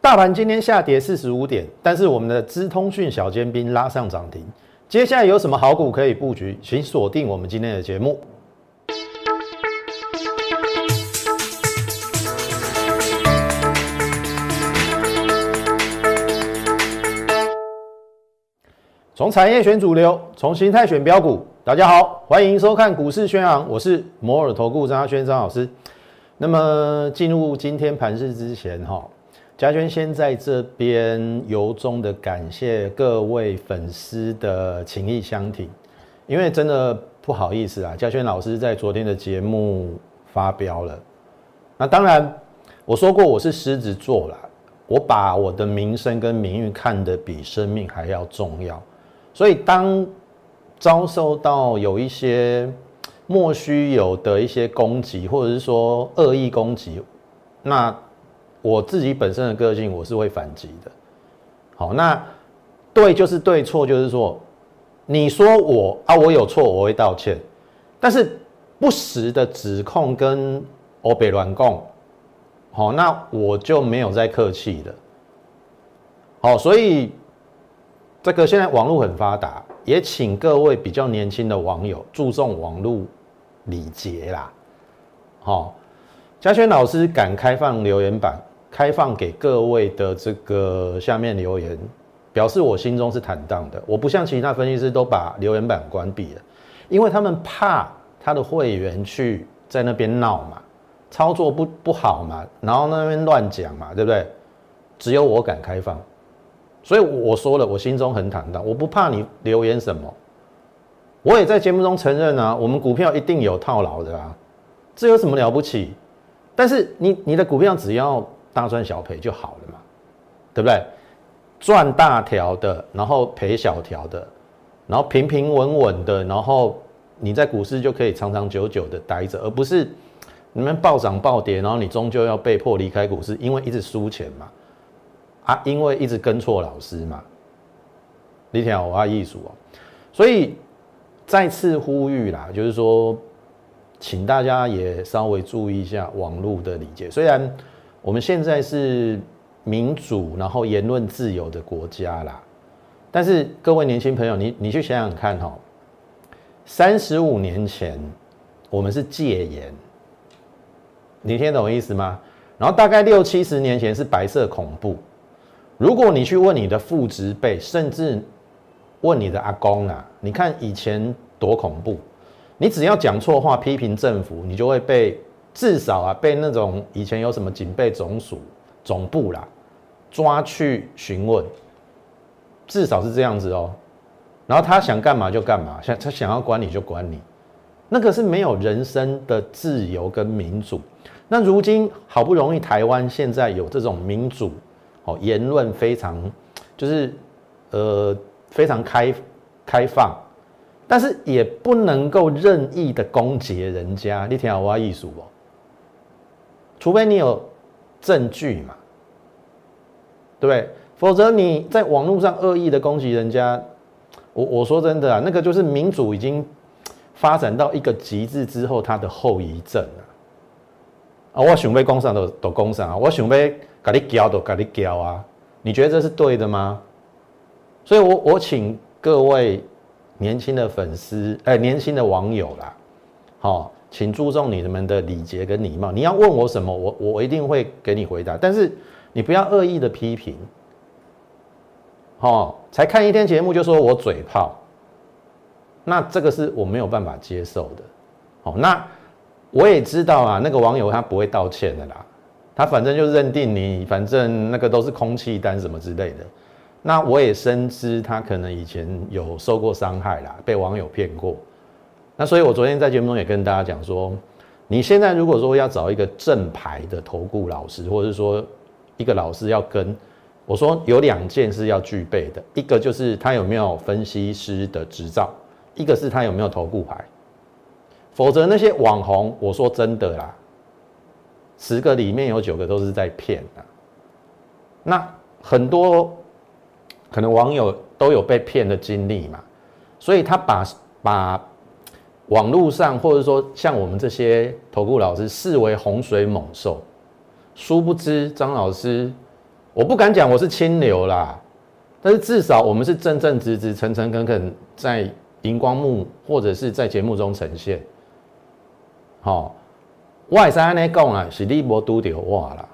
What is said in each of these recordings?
大盘今天下跌四十五点，但是我们的资通讯小尖兵拉上涨停。接下来有什么好股可以布局？请锁定我们今天的节目。从产业选主流，从形态选标股。大家好，欢迎收看股市宣扬，我是摩尔投顾张轩张老师。那么进入今天盘市之前，哈。嘉轩先在这边由衷的感谢各位粉丝的情谊相挺，因为真的不好意思啊，嘉轩老师在昨天的节目发飙了。那当然我说过我是狮子座啦，我把我的名声跟名誉看得比生命还要重要，所以当遭受到有一些莫须有的一些攻击，或者是说恶意攻击，那。我自己本身的个性，我是会反击的。好，那对就是对，错就是错。你说我啊，我有错，我会道歉。但是不实的指控跟欧北乱供，好，那我就没有再客气的。好，所以这个现在网络很发达，也请各位比较年轻的网友注重网络礼节啦。好，嘉轩老师敢开放留言板。开放给各位的这个下面留言，表示我心中是坦荡的。我不像其他分析师都把留言板关闭了，因为他们怕他的会员去在那边闹嘛，操作不不好嘛，然后那边乱讲嘛，对不对？只有我敢开放，所以我说了，我心中很坦荡，我不怕你留言什么。我也在节目中承认啊，我们股票一定有套牢的啊，这有什么了不起？但是你你的股票只要。大赚小赔就好了嘛，对不对？赚大条的，然后赔小条的，然后平平稳稳的，然后你在股市就可以长长久久的待着，而不是你们暴涨暴跌，然后你终究要被迫离开股市，因为一直输钱嘛，啊，因为一直跟错老师嘛。李天我阿艺术哦，所以再次呼吁啦，就是说，请大家也稍微注意一下网络的理解，虽然。我们现在是民主，然后言论自由的国家啦。但是各位年轻朋友，你你去想想看哈，三十五年前我们是戒严，你听懂意思吗？然后大概六七十年前是白色恐怖。如果你去问你的父执辈，甚至问你的阿公啊，你看以前多恐怖，你只要讲错话批评政府，你就会被。至少啊，被那种以前有什么警备总署总部啦抓去询问，至少是这样子哦。然后他想干嘛就干嘛，想他想要管你就管你，那个是没有人生的自由跟民主。那如今好不容易台湾现在有这种民主，哦，言论非常就是呃非常开开放，但是也不能够任意的攻击人家。你听我话艺术哦。除非你有证据嘛，对不对？否则你在网络上恶意的攻击人家，我我说真的啊，那个就是民主已经发展到一个极致之后，它的后遗症啊。啊，我想被攻上都都攻上啊，我想被给你教都给你教啊，你觉得这是对的吗？所以我我请各位年轻的粉丝，哎，年轻的网友啦，好。请注重你们的礼节跟礼貌。你要问我什么，我我一定会给你回答。但是你不要恶意的批评，哦，才看一天节目就说我嘴炮，那这个是我没有办法接受的。哦，那我也知道啊，那个网友他不会道歉的啦，他反正就认定你，反正那个都是空气单什么之类的。那我也深知他可能以前有受过伤害啦，被网友骗过。那所以，我昨天在节目中也跟大家讲说，你现在如果说要找一个正牌的投顾老师，或者是说一个老师要跟我说，有两件是要具备的，一个就是他有没有分析师的执照，一个是他有没有投顾牌。否则那些网红，我说真的啦，十个里面有九个都是在骗的。那很多可能网友都有被骗的经历嘛，所以他把把。网络上，或者说像我们这些投顾老师视为洪水猛兽，殊不知张老师，我不敢讲我是清流啦，但是至少我们是正正直直、诚诚恳恳在荧光幕或者是在节目中呈现。好，外山呢讲啊，是你无拄到我啦。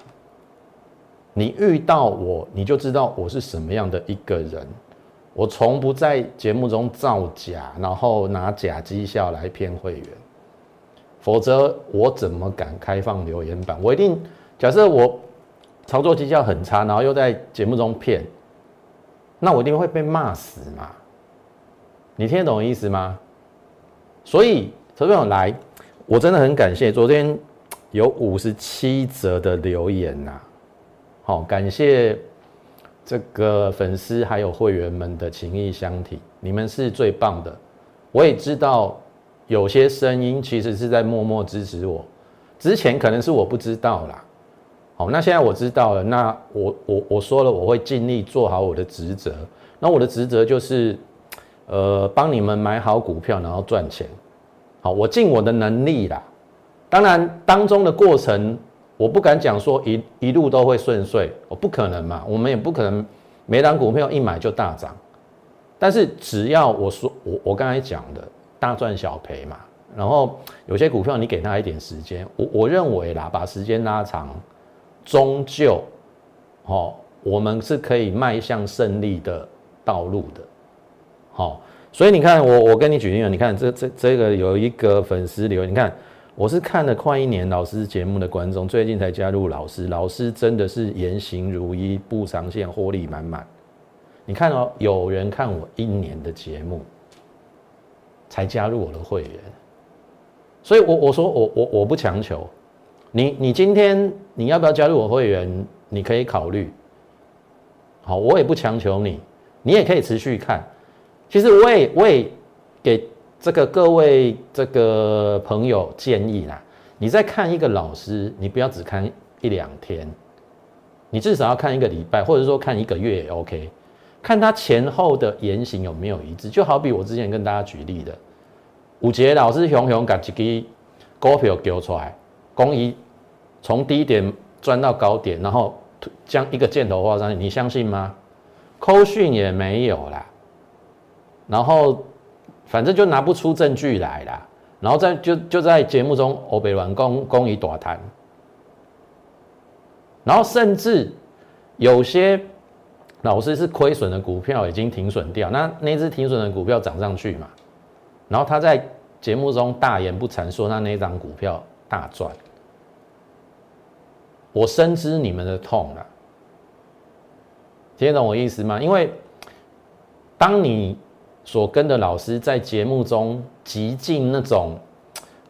你遇到我，你就知道我是什么样的一个人。我从不在节目中造假，然后拿假绩效来骗会员，否则我怎么敢开放留言板？我一定假设我操作绩效很差，然后又在节目中骗，那我一定会被骂死嘛？你听得懂意思吗？所以，投资来，我真的很感谢昨天有五十七则的留言呐。好，感谢这个粉丝还有会员们的情谊相挺，你们是最棒的。我也知道有些声音其实是在默默支持我，之前可能是我不知道啦。好，那现在我知道了，那我我我说了，我会尽力做好我的职责。那我的职责就是，呃，帮你们买好股票，然后赚钱。好，我尽我的能力啦。当然，当中的过程。我不敢讲说一一路都会顺遂，我不可能嘛，我们也不可能每档股票一买就大涨。但是只要我说我我刚才讲的大赚小赔嘛，然后有些股票你给他一点时间，我我认为啦，把时间拉长，终究，哦，我们是可以迈向胜利的道路的。好，所以你看我我跟你举例了，你看这这这个有一个粉丝留言，你看。我是看了快一年老师节目的观众，最近才加入老师。老师真的是言行如一，不长线，获利满满。你看哦，有人看我一年的节目，才加入我的会员。所以，我我说我我我不强求你，你今天你要不要加入我会员？你可以考虑。好，我也不强求你，你也可以持续看。其实我也我也给。这个各位这个朋友建议啦，你在看一个老师，你不要只看一两天，你至少要看一个礼拜，或者说看一个月也 OK，看他前后的言行有没有一致。就好比我之前跟大家举例的，五节老师雄雄把一个股票丢出来，公一从低点钻到高点，然后将一个箭头画上去，你相信吗？扣讯也没有啦，然后。反正就拿不出证据来啦，然后在就就在节目中欧北软公公以短谈，然后甚至有些老师是亏损的股票已经停损掉，那那只停损的股票涨上去嘛，然后他在节目中大言不惭说那那张股票大赚，我深知你们的痛了，听得懂我意思吗？因为当你。所跟的老师在节目中极尽那种，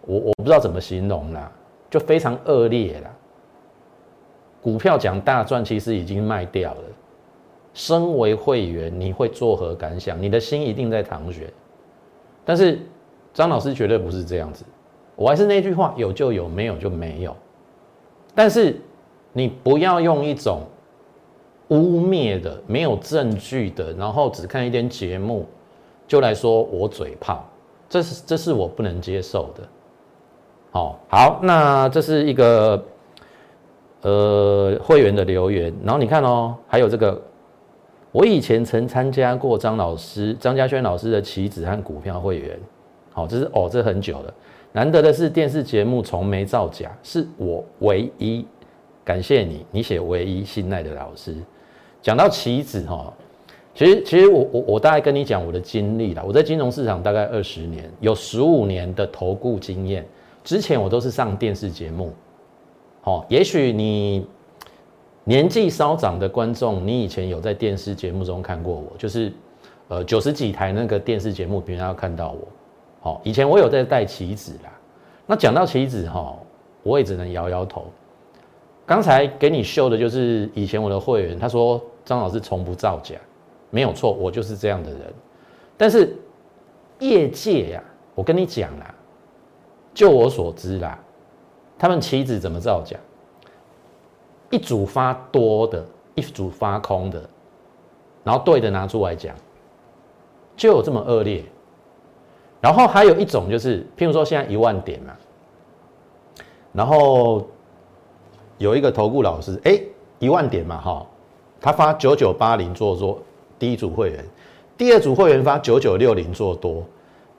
我我不知道怎么形容啦，就非常恶劣啦。股票讲大赚，其实已经卖掉了。身为会员，你会作何感想？你的心一定在淌血。但是张老师绝对不是这样子，我还是那句话，有就有，没有就没有。但是你不要用一种污蔑的、没有证据的，然后只看一点节目。就来说我嘴炮，这是这是我不能接受的。好，好，那这是一个呃会员的留言，然后你看哦，还有这个，我以前曾参加过张老师张家轩老师的棋子和股票会员。好，这是哦，这很久了，难得的是电视节目从没造假，是我唯一感谢你，你写唯一信赖的老师。讲到棋子哈。其实，其实我我我大概跟你讲我的经历啦。我在金融市场大概二十年，有十五年的投顾经验。之前我都是上电视节目。好，也许你年纪稍长的观众，你以前有在电视节目中看过我，就是呃九十几台那个电视节目，平常要看到我。好，以前我有在带棋子啦。那讲到棋子哈，我也只能摇摇头。刚才给你秀的就是以前我的会员，他说张老师从不造假。没有错，我就是这样的人。但是业界呀，我跟你讲啦，就我所知啦，他们棋子怎么造假？一组发多的，一组发空的，然后对的拿出来讲，就有这么恶劣。然后还有一种就是，譬如说现在一万点嘛，然后有一个投顾老师，哎，一万点嘛，哈。他发九九八零做多，第一组会员，第二组会员发九九六零做多，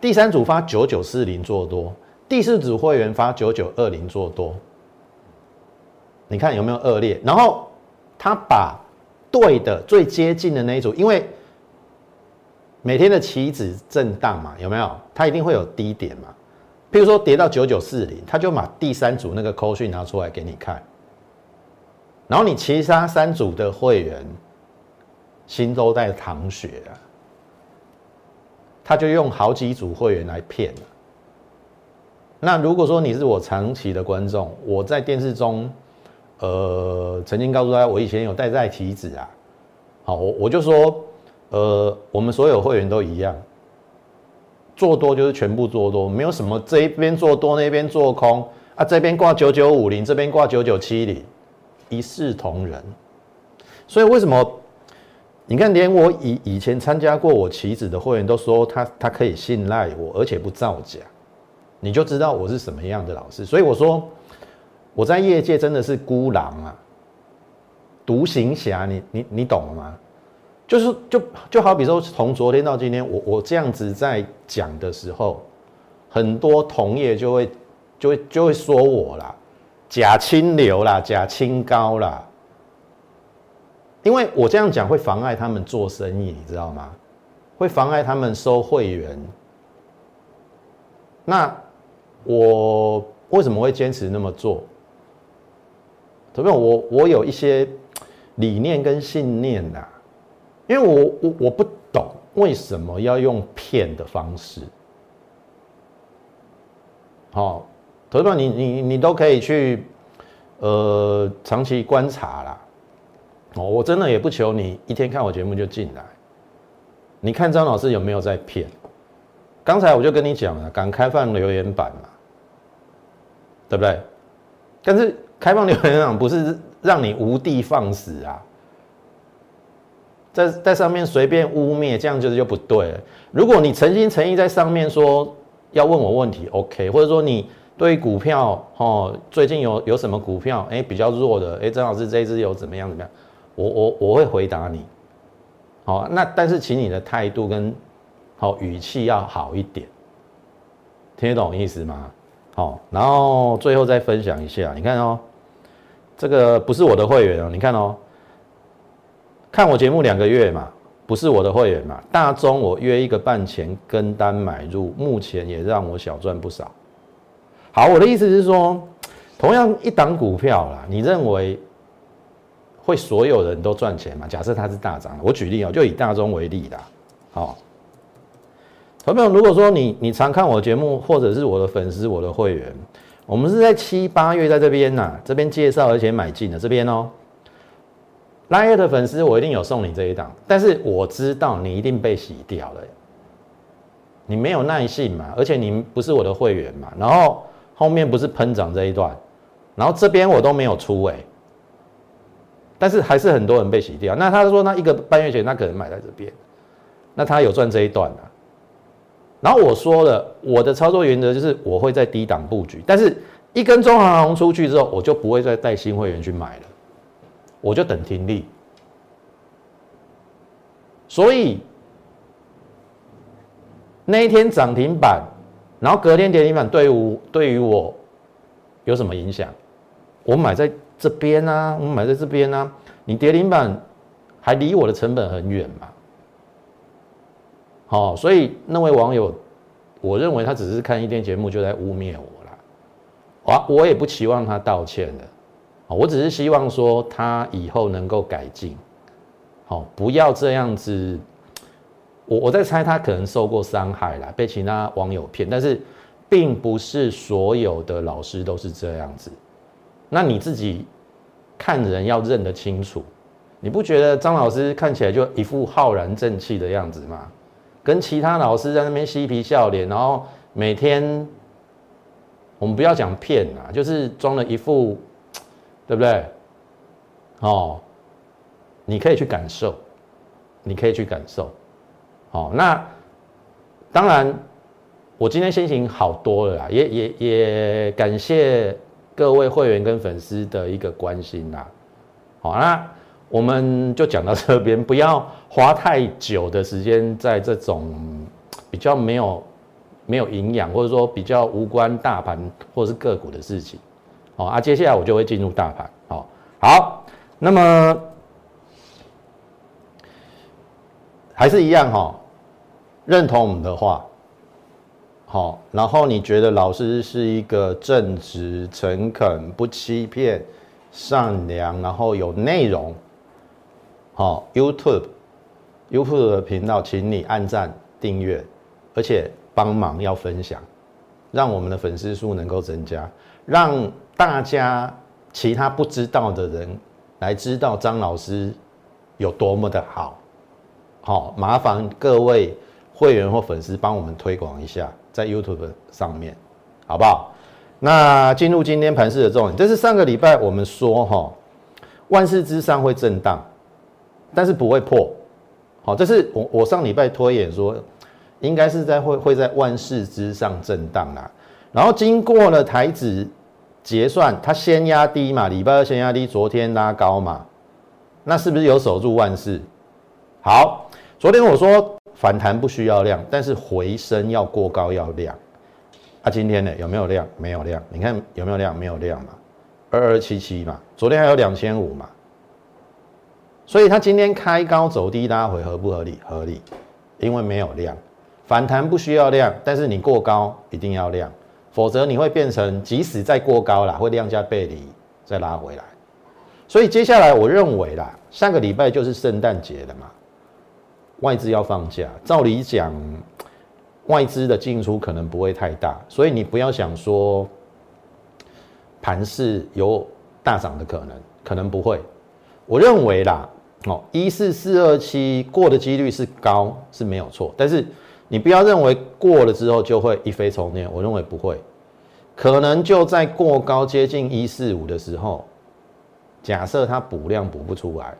第三组发九九四零做多，第四组会员发九九二零做多。你看有没有恶劣？然后他把对的最接近的那一组，因为每天的期指震荡嘛，有没有？它一定会有低点嘛。譬如说跌到九九四零，他就把第三组那个扣讯拿出来给你看。然后你其他三组的会员心都在淌血啊，他就用好几组会员来骗。那如果说你是我长期的观众，我在电视中。呃，曾经告诉大家，我以前有带在体子啊。好，我我就说，呃，我们所有会员都一样，做多就是全部做多，没有什么这一边做多那边做空啊，这边挂九九五零，这边挂九九七零，一视同仁。所以为什么你看，连我以以前参加过我棋子的会员都说他他可以信赖我，而且不造假，你就知道我是什么样的老师。所以我说。我在业界真的是孤狼啊，独行侠，你你你懂了吗？就是就就好比说，从昨天到今天，我我这样子在讲的时候，很多同业就会就会就会说我啦，假清流啦，假清高啦，因为我这样讲会妨碍他们做生意，你知道吗？会妨碍他们收会员。那我为什么会坚持那么做？特别我我有一些理念跟信念呐，因为我我我不懂为什么要用骗的方式。好，投资你你你都可以去呃长期观察啦。哦，我真的也不求你一天看我节目就进来，你看张老师有没有在骗？刚才我就跟你讲了，敢开放留言板嘛，对不对？但是。开放留言板不是让你无地放矢啊，在在上面随便污蔑，这样就是就不对了。如果你诚心诚意在上面说要问我问题，OK，或者说你对股票哦，最近有有什么股票哎比较弱的，哎，张老师这一支有怎么样怎么样，我我我会回答你。好，那但是请你的态度跟好语气要好一点，听得懂意思吗？好，然后最后再分享一下，你看哦，这个不是我的会员哦，你看哦，看我节目两个月嘛，不是我的会员嘛，大中我约一个半钱跟单买入，目前也让我小赚不少。好，我的意思是说，同样一档股票啦，你认为会所有人都赚钱吗？假设它是大涨，我举例哦，就以大中为例啦，好。朋友，如果说你你常看我节目，或者是我的粉丝、我的会员，我们是在七八月在这边呐，这边介绍而且买进的这边哦。拉月的粉丝，我一定有送你这一档，但是我知道你一定被洗掉了，你没有耐性嘛，而且你不是我的会员嘛，然后后面不是喷涨这一段，然后这边我都没有出哎，但是还是很多人被洗掉。那他说那一个半月前他可能买在这边，那他有赚这一段啊。然后我说了，我的操作原则就是我会在低档布局，但是一根中航红出去之后，我就不会再带新会员去买了，我就等听力。所以那一天涨停板，然后隔天跌停板，对于对于我有什么影响？我买在这边啊，我买在这边啊，你跌停板还离我的成本很远嘛？好，所以那位网友，我认为他只是看一天节目就在污蔑我了，我我也不期望他道歉的，我只是希望说他以后能够改进，好，不要这样子。我我在猜他可能受过伤害了，被其他网友骗，但是并不是所有的老师都是这样子。那你自己看人要认得清楚，你不觉得张老师看起来就一副浩然正气的样子吗？跟其他老师在那边嬉皮笑脸，然后每天，我们不要讲骗啊，就是装了一副，对不对？哦，你可以去感受，你可以去感受。好，那当然，我今天心情好多了啦，也也也感谢各位会员跟粉丝的一个关心啦。好，那我们就讲到这边，不要花太久的时间在这种比较没有没有营养，或者说比较无关大盘或者是个股的事情。好啊，接下来我就会进入大盘。好，好，那么还是一样哈，认同我们的话，好，然后你觉得老师是一个正直、诚恳、不欺骗、善良，然后有内容。好，YouTube，YouTube 的频道，请你按赞、订阅，而且帮忙要分享，让我们的粉丝数能够增加，让大家其他不知道的人来知道张老师有多么的好。好，麻烦各位会员或粉丝帮我们推广一下，在 YouTube 上面，好不好？那进入今天盘市的重点，这是上个礼拜我们说哈，万事之上会震荡。但是不会破，好，这是我我上礼拜推演说，应该是在会会在万事之上震荡啦。然后经过了台指结算，它先压低嘛，礼拜二先压低，昨天拉高嘛，那是不是有守住万事？好，昨天我说反弹不需要量，但是回升要过高要量。啊，今天呢有没有量？没有量，你看有没有量？没有量嘛，二二七七嘛，昨天还有两千五嘛。所以它今天开高走低拉回合不合理？合理，因为没有量，反弹不需要量，但是你过高一定要量，否则你会变成即使再过高了，会量价背离再拉回来。所以接下来我认为啦，下个礼拜就是圣诞节了嘛，外资要放假，照理讲外资的进出可能不会太大，所以你不要想说盘势有大涨的可能，可能不会。我认为啦。哦，一四四二七过的几率是高是没有错，但是你不要认为过了之后就会一飞冲天，我认为不会，可能就在过高接近一四五的时候，假设它补量补不出来，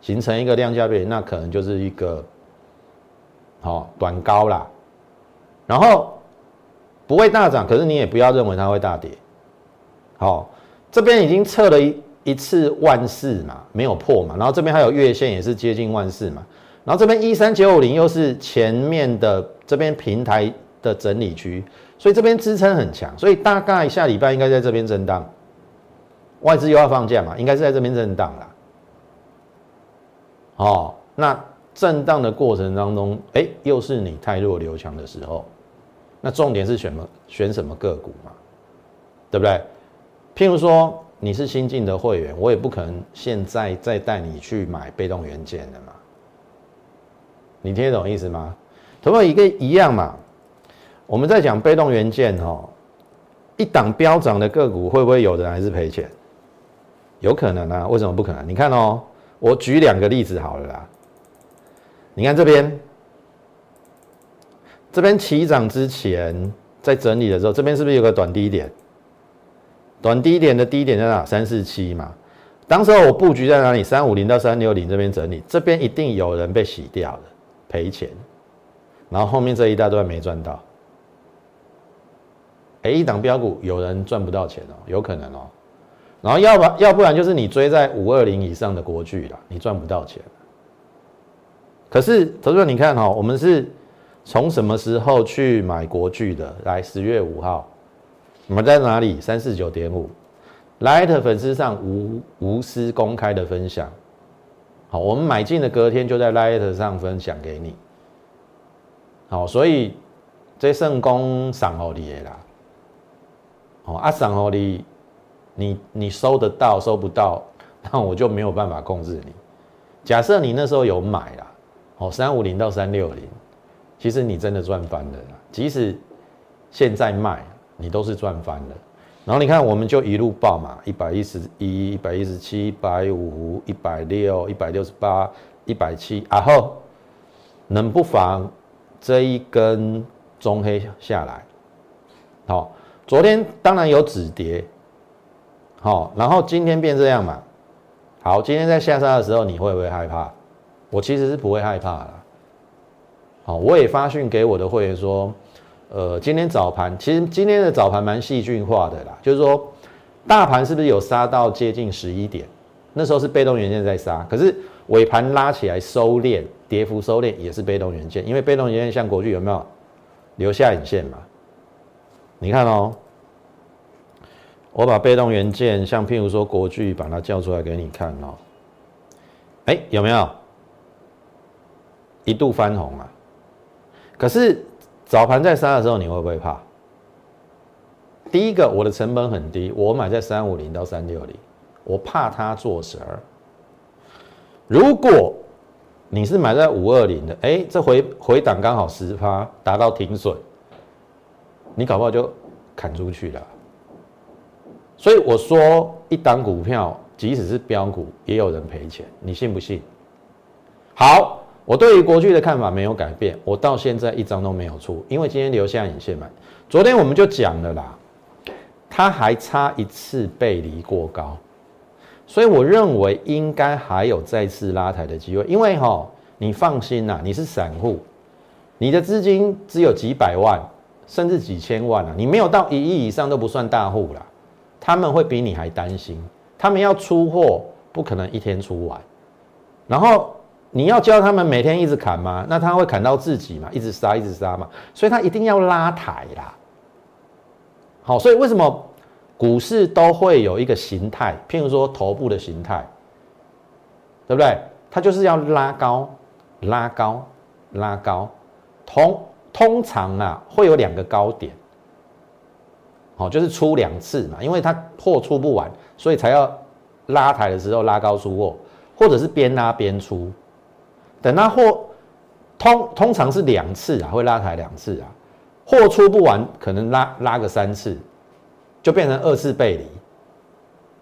形成一个量价背离，那可能就是一个好短高啦，然后不会大涨，可是你也不要认为它会大跌，好，这边已经测了一。一次万四嘛，没有破嘛，然后这边还有月线也是接近万四嘛，然后这边一三九五零又是前面的这边平台的整理区，所以这边支撑很强，所以大概下礼拜应该在这边震荡，外资又要放假嘛，应该是在这边震荡啦。哦，那震荡的过程当中，哎，又是你太弱留强的时候，那重点是选么？选什么个股嘛，对不对？譬如说。你是新进的会员，我也不可能现在再带你去买被动元件的嘛。你听得懂意思吗？同样一个一样嘛。我们在讲被动元件哦，一档飙涨的个股会不会有人还是赔钱？有可能啊，为什么不可能？你看哦，我举两个例子好了啦。你看这边，这边起涨之前在整理的时候，这边是不是有个短低点？短低点的低点在哪？三四七嘛。当时我布局在哪里？三五零到三六零这边整理，这边一定有人被洗掉了，赔钱。然后后面这一大段没赚到。哎，一档标股有人赚不到钱哦，有可能哦。然后要不要不然就是你追在五二零以上的国巨了，你赚不到钱。可是投资你看哈，我们是从什么时候去买国巨的？来，十月五号。我们在哪里？三四九点五，Light 粉丝上无无私公开的分享。好，我们买进的隔天就在 Light 上分享给你。好，所以这圣公赏好你啦。好，啊赏好你，你你收得到收不到，那我就没有办法控制你。假设你那时候有买啦，哦三五零到三六零，其实你真的赚翻了。即使现在卖。你都是赚翻了，然后你看，我们就一路爆嘛，一百一十一、一百一十七、一百五、一百六、一百六十八、一百七，然后能不妨这一根中黑下来，好，昨天当然有止跌，好，然后今天变这样嘛，好，今天在下杀的时候你会不会害怕？我其实是不会害怕的，好，我也发讯给我的会员说。呃，今天早盘其实今天的早盘蛮细菌化的啦，就是说大盘是不是有杀到接近十一点？那时候是被动元件在杀，可是尾盘拉起来收敛，跌幅收敛也是被动元件，因为被动元件像国巨有没有留下影线嘛？你看哦，我把被动元件像譬如说国巨把它叫出来给你看哦，哎有没有一度翻红啊？可是早盘在杀的时候你会不会怕？第一个，我的成本很低，我买在三五零到三六零，我怕它做十二。如果你是买在五二零的，哎，这回回档刚好十趴达到停损，你搞不好就砍出去了。所以我说，一档股票即使是标股，也有人赔钱，你信不信？好，我对于国巨的看法没有改变，我到现在一张都没有出，因为今天留下影线嘛。昨天我们就讲了啦。它还差一次背离过高，所以我认为应该还有再次拉抬的机会。因为哈，你放心呐，你是散户，你的资金只有几百万，甚至几千万啊，你没有到一亿以上都不算大户啦。他们会比你还担心，他们要出货不可能一天出完，然后你要教他们每天一直砍吗？那他会砍到自己嘛，一直杀一直杀嘛，所以他一定要拉抬啦。好，所以为什么股市都会有一个形态，譬如说头部的形态，对不对？它就是要拉高、拉高、拉高，通通常啊会有两个高点，好，就是出两次嘛，因为它货出不完，所以才要拉抬的时候拉高出货，或者是边拉边出，等它货通通常是两次啊，会拉抬两次啊。货出不完，可能拉拉个三次，就变成二次背离，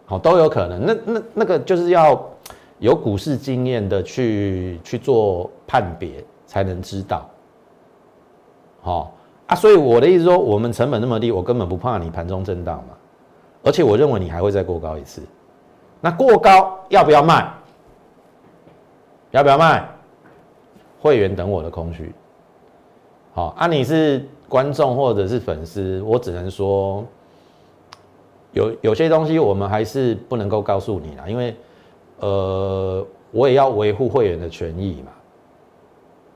好都有可能。那那那个就是要有股市经验的去去做判别，才能知道。好啊，所以我的意思说，我们成本那么低，我根本不怕你盘中震荡嘛。而且我认为你还会再过高一次。那过高要不要卖？要不要卖？会员等我的空虚。好啊，你是。观众或者是粉丝，我只能说，有有些东西我们还是不能够告诉你啦，因为，呃，我也要维护会员的权益嘛，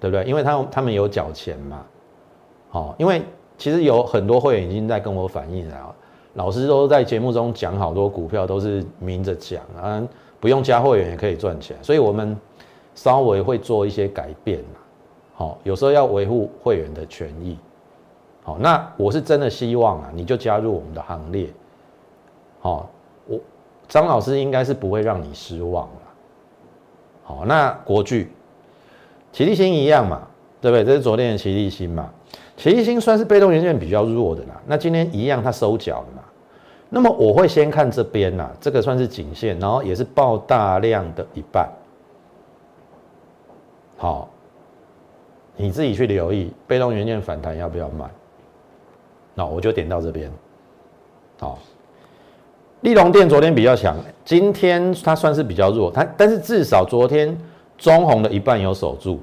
对不对？因为他他们有缴钱嘛，好，因为其实有很多会员已经在跟我反映了，老师都在节目中讲好多股票都是明着讲啊，不用加会员也可以赚钱，所以我们稍微会做一些改变，好，有时候要维护会员的权益。好，那我是真的希望啊，你就加入我们的行列。好，我张老师应该是不会让你失望了。好，那国巨、齐力新一样嘛，对不对？这是昨天的齐力新嘛，齐力新算是被动元件比较弱的啦。那今天一样，它收脚了嘛。那么我会先看这边呐，这个算是颈线，然后也是爆大量的一半。好，你自己去留意被动元件反弹要不要买。那我就点到这边，好，利隆电昨天比较强，今天它算是比较弱，它但是至少昨天中红的一半有守住，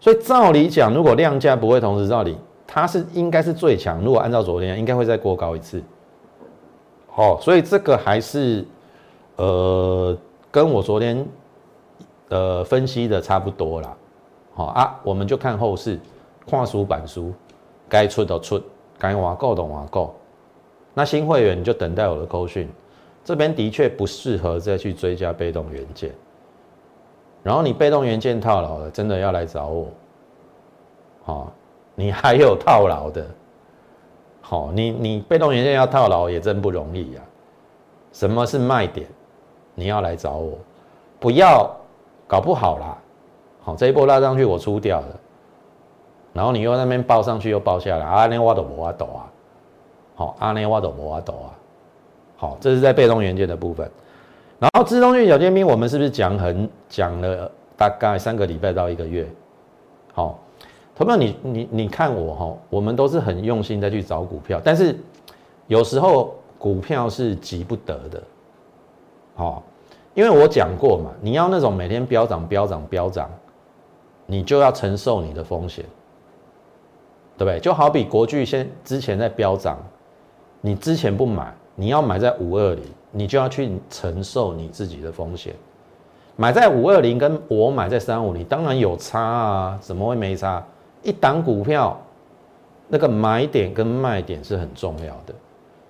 所以照理讲，如果量价不会同时照理，它是应该是最强。如果按照昨天，应该会再过高一次，好，所以这个还是呃跟我昨天呃分析的差不多啦，好啊，我们就看后市，跨书板书，该出的出。该挖够的挖够，那新会员就等待我的扣讯。这边的确不适合再去追加被动元件，然后你被动元件套牢了，真的要来找我。好，你还有套牢的，好，你你被动元件要套牢也真不容易呀。什么是卖点？你要来找我，不要搞不好啦。好，这一波拉上去我出掉了。然后你又那边报上去又报下来，阿内瓦都无法抖啊，好，阿内瓦都无法抖啊，好，这是在被动元件的部分。然后自动性小尖兵，我们是不是讲很讲了大概三个礼拜到一个月？好，同样你你你看我哈，我们都是很用心在去找股票，但是有时候股票是急不得的，好，因为我讲过嘛，你要那种每天飙涨飙涨飙涨，你就要承受你的风险。对不对？就好比国巨先之前在飙涨，你之前不买，你要买在五二零，你就要去承受你自己的风险。买在五二零，跟我买在三五零，当然有差啊，怎么会没差？一档股票，那个买点跟卖点是很重要的。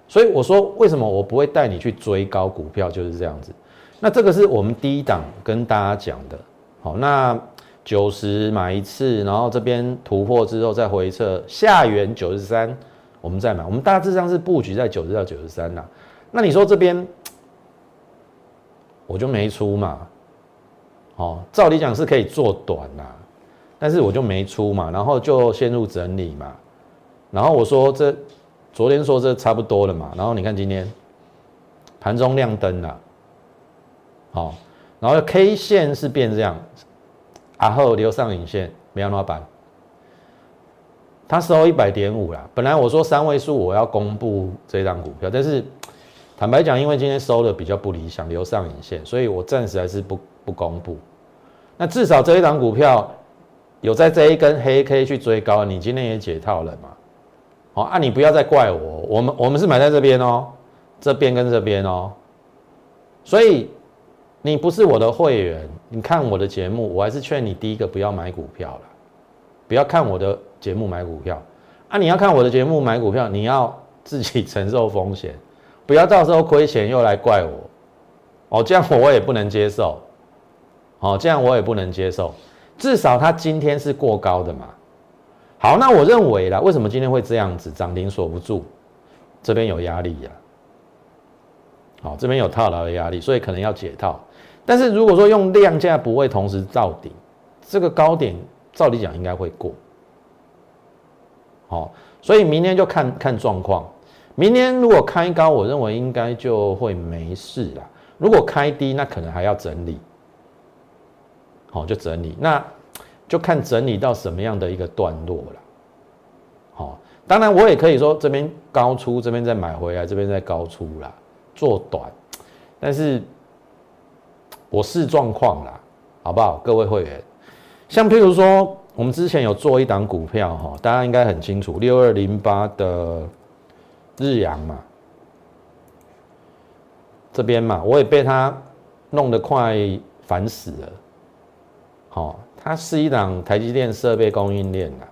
所以我说，为什么我不会带你去追高股票，就是这样子。那这个是我们第一档跟大家讲的。好，那九十买一次，然后这边突破之后再回撤，下缘九十三，我们再买。我们大致上是布局在九十到九十三呐。那你说这边我就没出嘛？哦，照理讲是可以做短呐，但是我就没出嘛，然后就陷入整理嘛。然后我说这昨天说这差不多了嘛，然后你看今天盘中亮灯了，哦，然后 K 线是变这样，然后留上影线没有那板，它收一百点五了。本来我说三位数我要公布这张股票，但是坦白讲，因为今天收的比较不理想，留上影线，所以我暂时还是不不公布。那至少这一档股票有在这一根黑 K 去追高，你今天也解套了嘛？好啊，你不要再怪我，我们我们是买在这边哦，这边跟这边哦，所以你不是我的会员，你看我的节目，我还是劝你第一个不要买股票了，不要看我的节目买股票啊！你要看我的节目买股票，你要自己承受风险，不要到时候亏钱又来怪我哦，这样我也不能接受。哦，这样我也不能接受。至少它今天是过高的嘛。好，那我认为啦，为什么今天会这样子？涨停锁不住，这边有压力呀。好，这边有套牢的压力，所以可能要解套。但是如果说用量价不会同时造顶，这个高点照理讲应该会过。好，所以明天就看看状况。明天如果开高，我认为应该就会没事啦。如果开低，那可能还要整理。好，就整理，那就看整理到什么样的一个段落了。好，当然我也可以说这边高出，这边再买回来，这边再高出啦，做短。但是我视状况啦，好不好？各位会员，像譬如说，我们之前有做一档股票哈，大家应该很清楚，六二零八的日阳嘛，这边嘛，我也被他弄得快烦死了。好，它是一档台积电设备供应链的，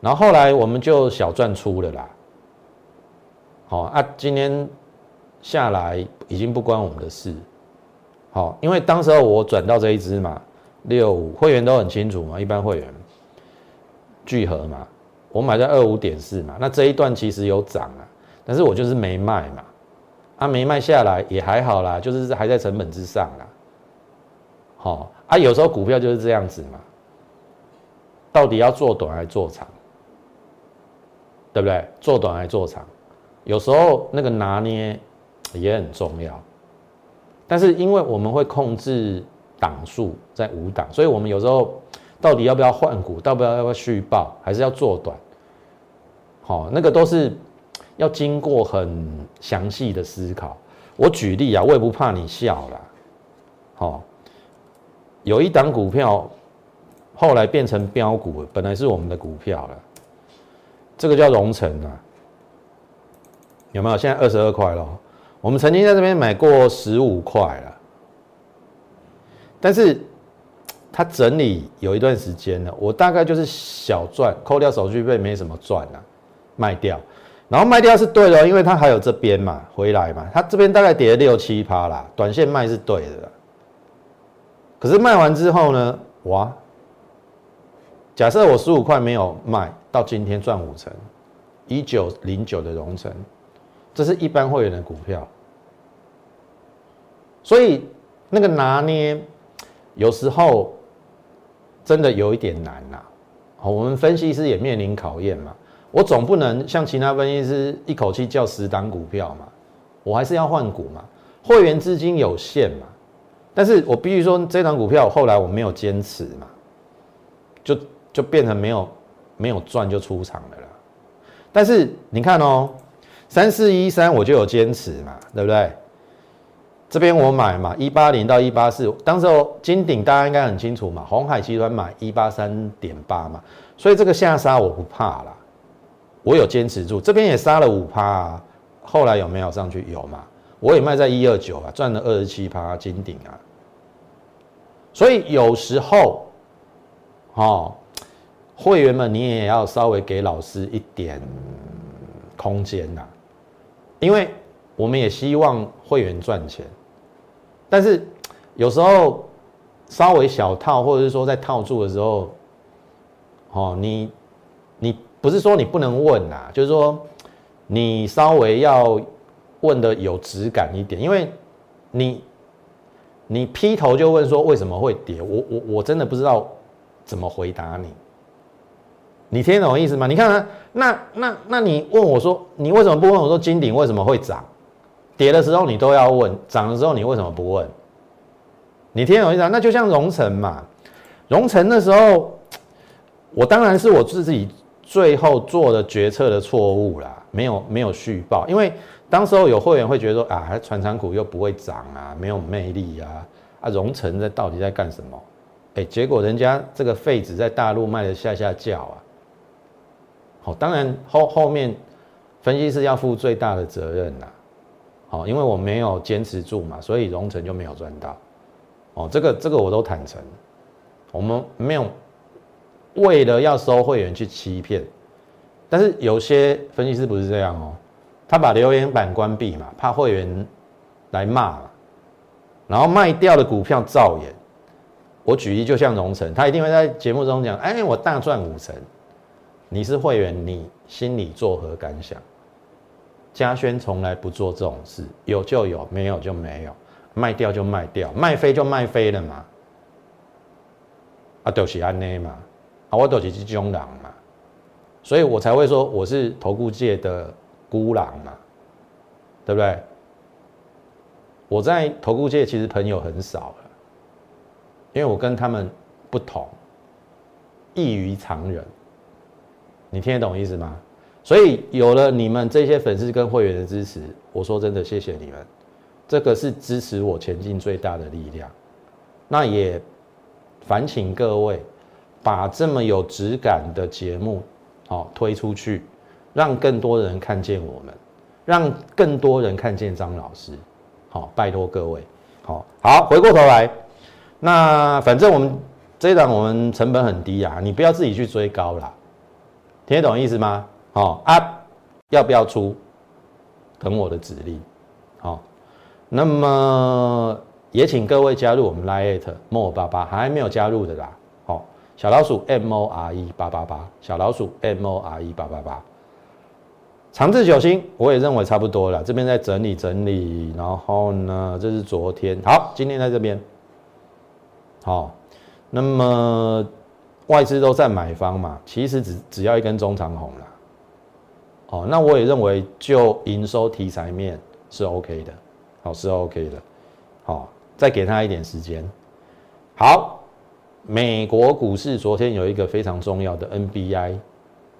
然后后来我们就小赚出了啦。好啊，今天下来已经不关我们的事。好，因为当时候我转到这一支嘛，六五会员都很清楚嘛，一般会员聚合嘛，我买在二五点四嘛，那这一段其实有涨啊，但是我就是没卖嘛，啊没卖下来也还好啦，就是还在成本之上啦。好。啊，有时候股票就是这样子嘛，到底要做短还是做长，对不对？做短还是做长，有时候那个拿捏也很重要。但是因为我们会控制档数在五档，所以我们有时候到底要不要换股，要不要要不要续报，还是要做短？好，那个都是要经过很详细的思考。我举例啊，我也不怕你笑了，好。有一档股票，后来变成标股，本来是我们的股票了。这个叫荣成啊，有没有？现在二十二块了。我们曾经在这边买过十五块了，但是它整理有一段时间了，我大概就是小赚，扣掉手续费没什么赚了，卖掉。然后卖掉是对的，因为它还有这边嘛，回来嘛，它这边大概跌了六七趴啦，短线卖是对的。可是卖完之后呢？哇！假设我十五块没有卖，到今天赚五成，一九零九的荣成，这是一般会员的股票，所以那个拿捏有时候真的有一点难呐。好，我们分析师也面临考验嘛。我总不能像其他分析师一口气叫十档股票嘛，我还是要换股嘛。会员资金有限嘛。但是我必须说，这张股票后来我没有坚持嘛，就就变成没有没有赚就出场了啦。但是你看哦，三四一三我就有坚持嘛，对不对？这边我买嘛，一八零到一八四，当时候金鼎大家应该很清楚嘛，红海集团买一八三点八嘛，所以这个下杀我不怕啦，我有坚持住，这边也杀了五趴，啊后来有没有上去？有嘛？我也卖在一二九啊，赚了二十七趴金顶啊。所以有时候，哦，会员们你也要稍微给老师一点空间呐，因为我们也希望会员赚钱，但是有时候稍微小套，或者是说在套住的时候，哦，你你不是说你不能问呐，就是说你稍微要问的有质感一点，因为你。你劈头就问说为什么会跌？我我我真的不知道怎么回答你。你听懂我意思吗？你看啊，那那那你问我说你为什么不问我说金鼎为什么会涨？跌的时候你都要问，涨的时候你为什么不问？你听懂意思啊？那就像荣成嘛，荣成那时候，我当然是我自己最后做的决策的错误啦，没有没有续报，因为。当时候有会员会觉得说啊，传长股又不会涨啊，没有魅力啊，啊，荣成在到底在干什么？哎，结果人家这个废纸在大陆卖的下下叫啊。好，当然后后面分析师要负最大的责任呐。好，因为我没有坚持住嘛，所以荣成就没有赚到。哦，这个这个我都坦诚，我们没有为了要收会员去欺骗，但是有些分析师不是这样哦。他把留言板关闭嘛，怕会员来骂，然后卖掉的股票造眼。我举例就像荣成，他一定会在节目中讲：“哎，我大赚五成。”你是会员，你心里作何感想？嘉轩从来不做这种事，有就有，没有就没有，卖掉就卖掉，卖飞就卖飞了嘛。啊，都是安内嘛，啊，我都是这种人嘛，所以我才会说我是投顾界的。孤狼嘛，对不对？我在投顾界其实朋友很少了，因为我跟他们不同，异于常人。你听得懂意思吗？所以有了你们这些粉丝跟会员的支持，我说真的，谢谢你们，这个是支持我前进最大的力量。那也烦请各位把这么有质感的节目，好推出去。让更多人看见我们，让更多人看见张老师，好，拜托各位，好好回过头来，那反正我们这一档我们成本很低啊，你不要自己去追高啦，听得懂意思吗？好啊，要不要出？等我的指令，好，那么也请各位加入我们 Lite Mor 八八，还没有加入的啦，好，小老鼠 M O R E 八八八，小老鼠 M O R E 八八八。长治久兴，我也认为差不多了。这边在整理整理，然后呢，这是昨天，好，今天在这边，好，那么外资都在买方嘛，其实只只要一根中长红了，哦，那我也认为就营收题材面是 OK 的，好是 OK 的，好，再给他一点时间。好，美国股市昨天有一个非常重要的 NBI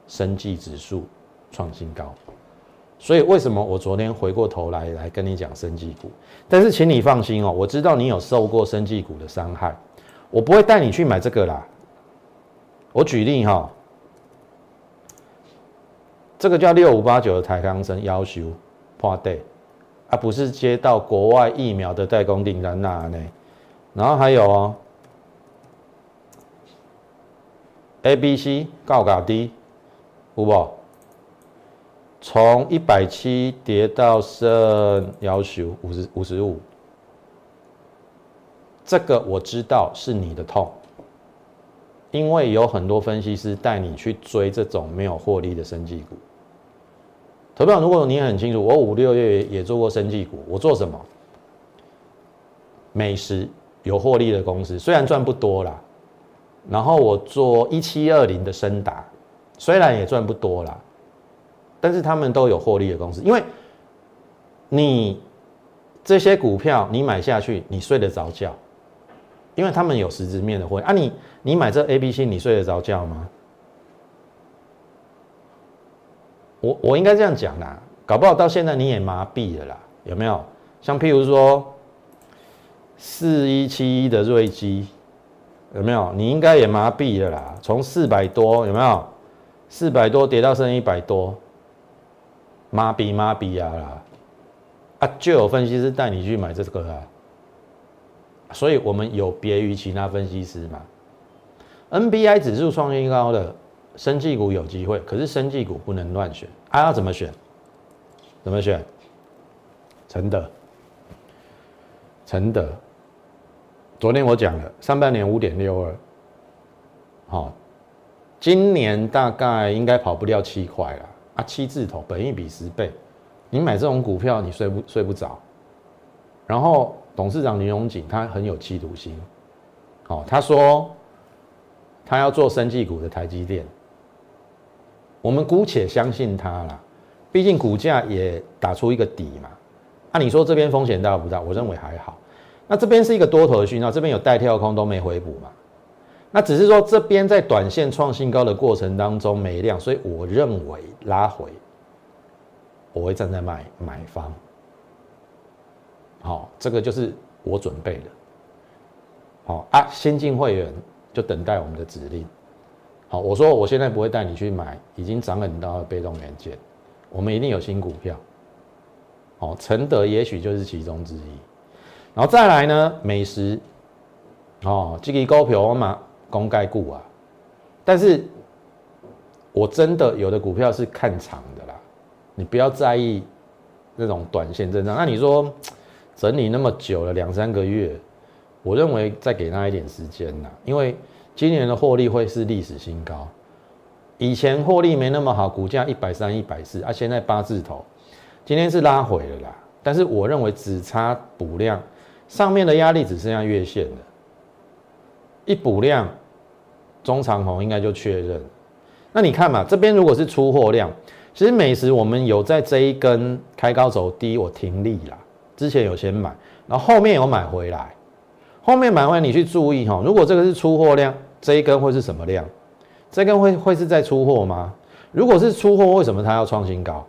升绩指数创新高。所以为什么我昨天回过头来来跟你讲生技股？但是请你放心哦，我知道你有受过生技股的伤害，我不会带你去买这个啦。我举例哈，这个叫六五八九的台康生要求破 day，啊不是接到国外疫苗的代工订单那呢，然后还有哦，A B C 高嘎低，有不？从一百七跌到剩要求五十五十五，这个我知道是你的痛，因为有很多分析师带你去追这种没有获利的生技股。投票，如果你很清楚，我五六月也做过生技股，我做什么？美食有获利的公司，虽然赚不多啦，然后我做一七二零的深达，虽然也赚不多啦。但是他们都有获利的公司，因为你这些股票你买下去，你睡得着觉，因为他们有实质面的会啊。你你买这 A、B、C，你睡得着觉吗？我我应该这样讲啦，搞不好到现在你也麻痹了啦，有没有？像譬如说四一七一的瑞基，有没有？你应该也麻痹了啦，从四百多有没有？四百多跌到剩一百多。麻痹麻痹啊啦，啊，就有分析师带你去买这个啊，所以我们有别于其他分析师嘛。NBI 指数创新高的生技股有机会，可是生技股不能乱选，啊，要怎么选？怎么选？承德，承德，昨天我讲了，上半年五点六二，好，今年大概应该跑不掉七块了啊，七字头，本益比十倍。你买这种股票，你睡不睡不着？然后董事长林荣景他很有企图心，好，他说他要做生技股的台积电，我们姑且相信他啦，毕竟股价也打出一个底嘛。那你说这边风险大不大？我认为还好。那这边是一个多头的讯号，这边有带跳空都没回补嘛？那只是说这边在短线创新高的过程当中没量，所以我认为拉回。我会站在买买方，好，这个就是我准备的，好啊，先进会员就等待我们的指令，好，我说我现在不会带你去买已经涨很高的被动元件，我们一定有新股票，好，承德也许就是其中之一，然后再来呢，美食，哦，这个股票我嘛公盖股啊，但是我真的有的股票是看长的啦。你不要在意那种短线震荡。那你说整理那么久了，两三个月，我认为再给他一点时间呐，因为今年的获利会是历史新高。以前获利没那么好，股价一百三、一百四，啊，现在八字头，今天是拉回了啦。但是我认为只差补量，上面的压力只剩下月线了，一补量，中长红应该就确认。那你看嘛，这边如果是出货量。其实美食我们有在这一根开高走低，我停利啦。之前有先买，然后后面有买回来。后面买回来你去注意哈，如果这个是出货量，这一根会是什么量？这根会会是在出货吗？如果是出货，为什么它要创新高？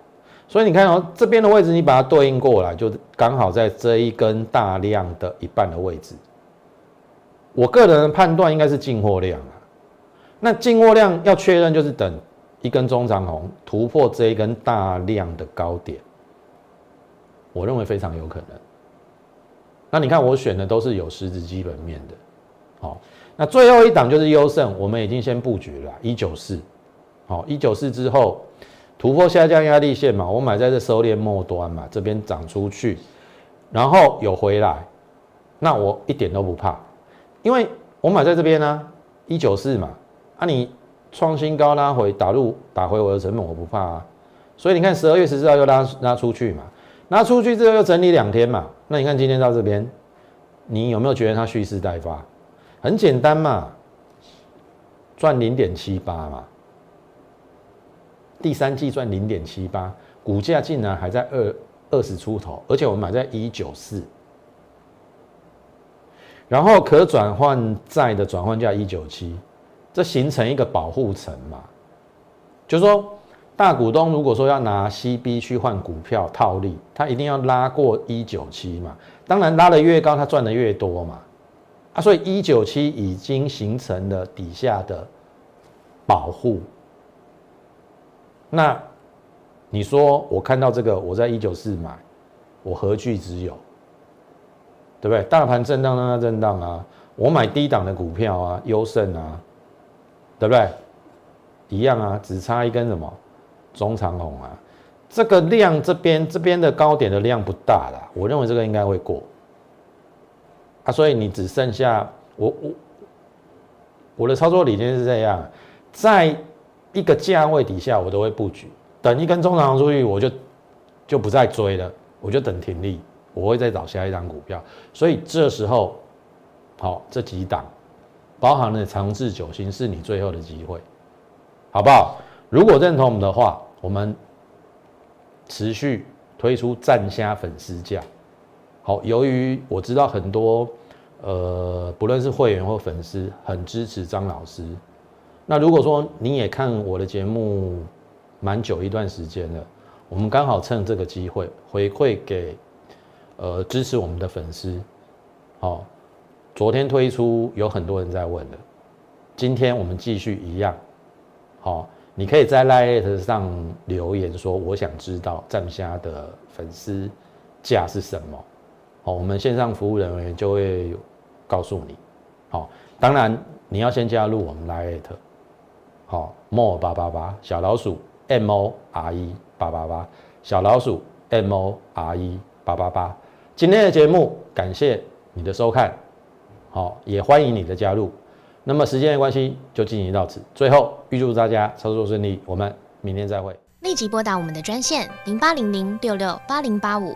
所以你看哦，这边的位置你把它对应过来，就刚好在这一根大量的一半的位置。我个人的判断应该是进货量啊。那进货量要确认，就是等。一根中长红突破这一根大量的高点，我认为非常有可能。那你看我选的都是有实质基本面的，好，那最后一档就是优胜，我们已经先布局了，一九四，好，一九四之后突破下降压力线嘛，我买在这收敛末端嘛，这边涨出去，然后有回来，那我一点都不怕，因为我买在这边呢，一九四嘛，啊你。创新高拉回打入打回我的成本，我不怕啊。所以你看十二月十四号又拉拉出去嘛，拉出去之后又整理两天嘛。那你看今天到这边，你有没有觉得它蓄势待发？很简单嘛，赚零点七八嘛。第三季赚零点七八，股价竟然还在二二十出头，而且我们买在一九四，然后可转换债的转换价一九七。这形成一个保护层嘛，就是说，大股东如果说要拿 CB 去换股票套利，他一定要拉过一九七嘛。当然拉的越高，他赚的越多嘛。啊，所以一九七已经形成了底下的保护。那你说我看到这个，我在一九四买，我何惧之有？对不对？大盘震荡让它震荡啊，我买低档的股票啊，优胜啊。对不对？一样啊，只差一根什么中长红啊？这个量这边这边的高点的量不大啦，我认为这个应该会过啊。所以你只剩下我我我的操作理念是这样，在一个价位底下我都会布局，等一根中长出去我就就不再追了，我就等停利，我会再找下一张股票。所以这时候好这几档。包含了长治久兴是你最后的机会，好不好？如果认同我们的话，我们持续推出战虾粉丝价。好，由于我知道很多呃，不论是会员或粉丝很支持张老师。那如果说你也看我的节目蛮久一段时间了，我们刚好趁这个机会回馈给呃支持我们的粉丝，好。昨天推出有很多人在问的，今天我们继续一样，好，你可以在 Lite 上留言说我想知道站虾的粉丝价是什么？哦，我们线上服务人员就会告诉你。好，当然你要先加入我们 Lite，好，more 八八八小老鼠 M O R E 八八八小老鼠 M O R E 八八八。今天的节目感谢你的收看，好，也欢迎你的加入。那么时间的关系就进行到此，最后预祝大家操作顺利，我们明天再会。立即拨打我们的专线零八零零六六八零八五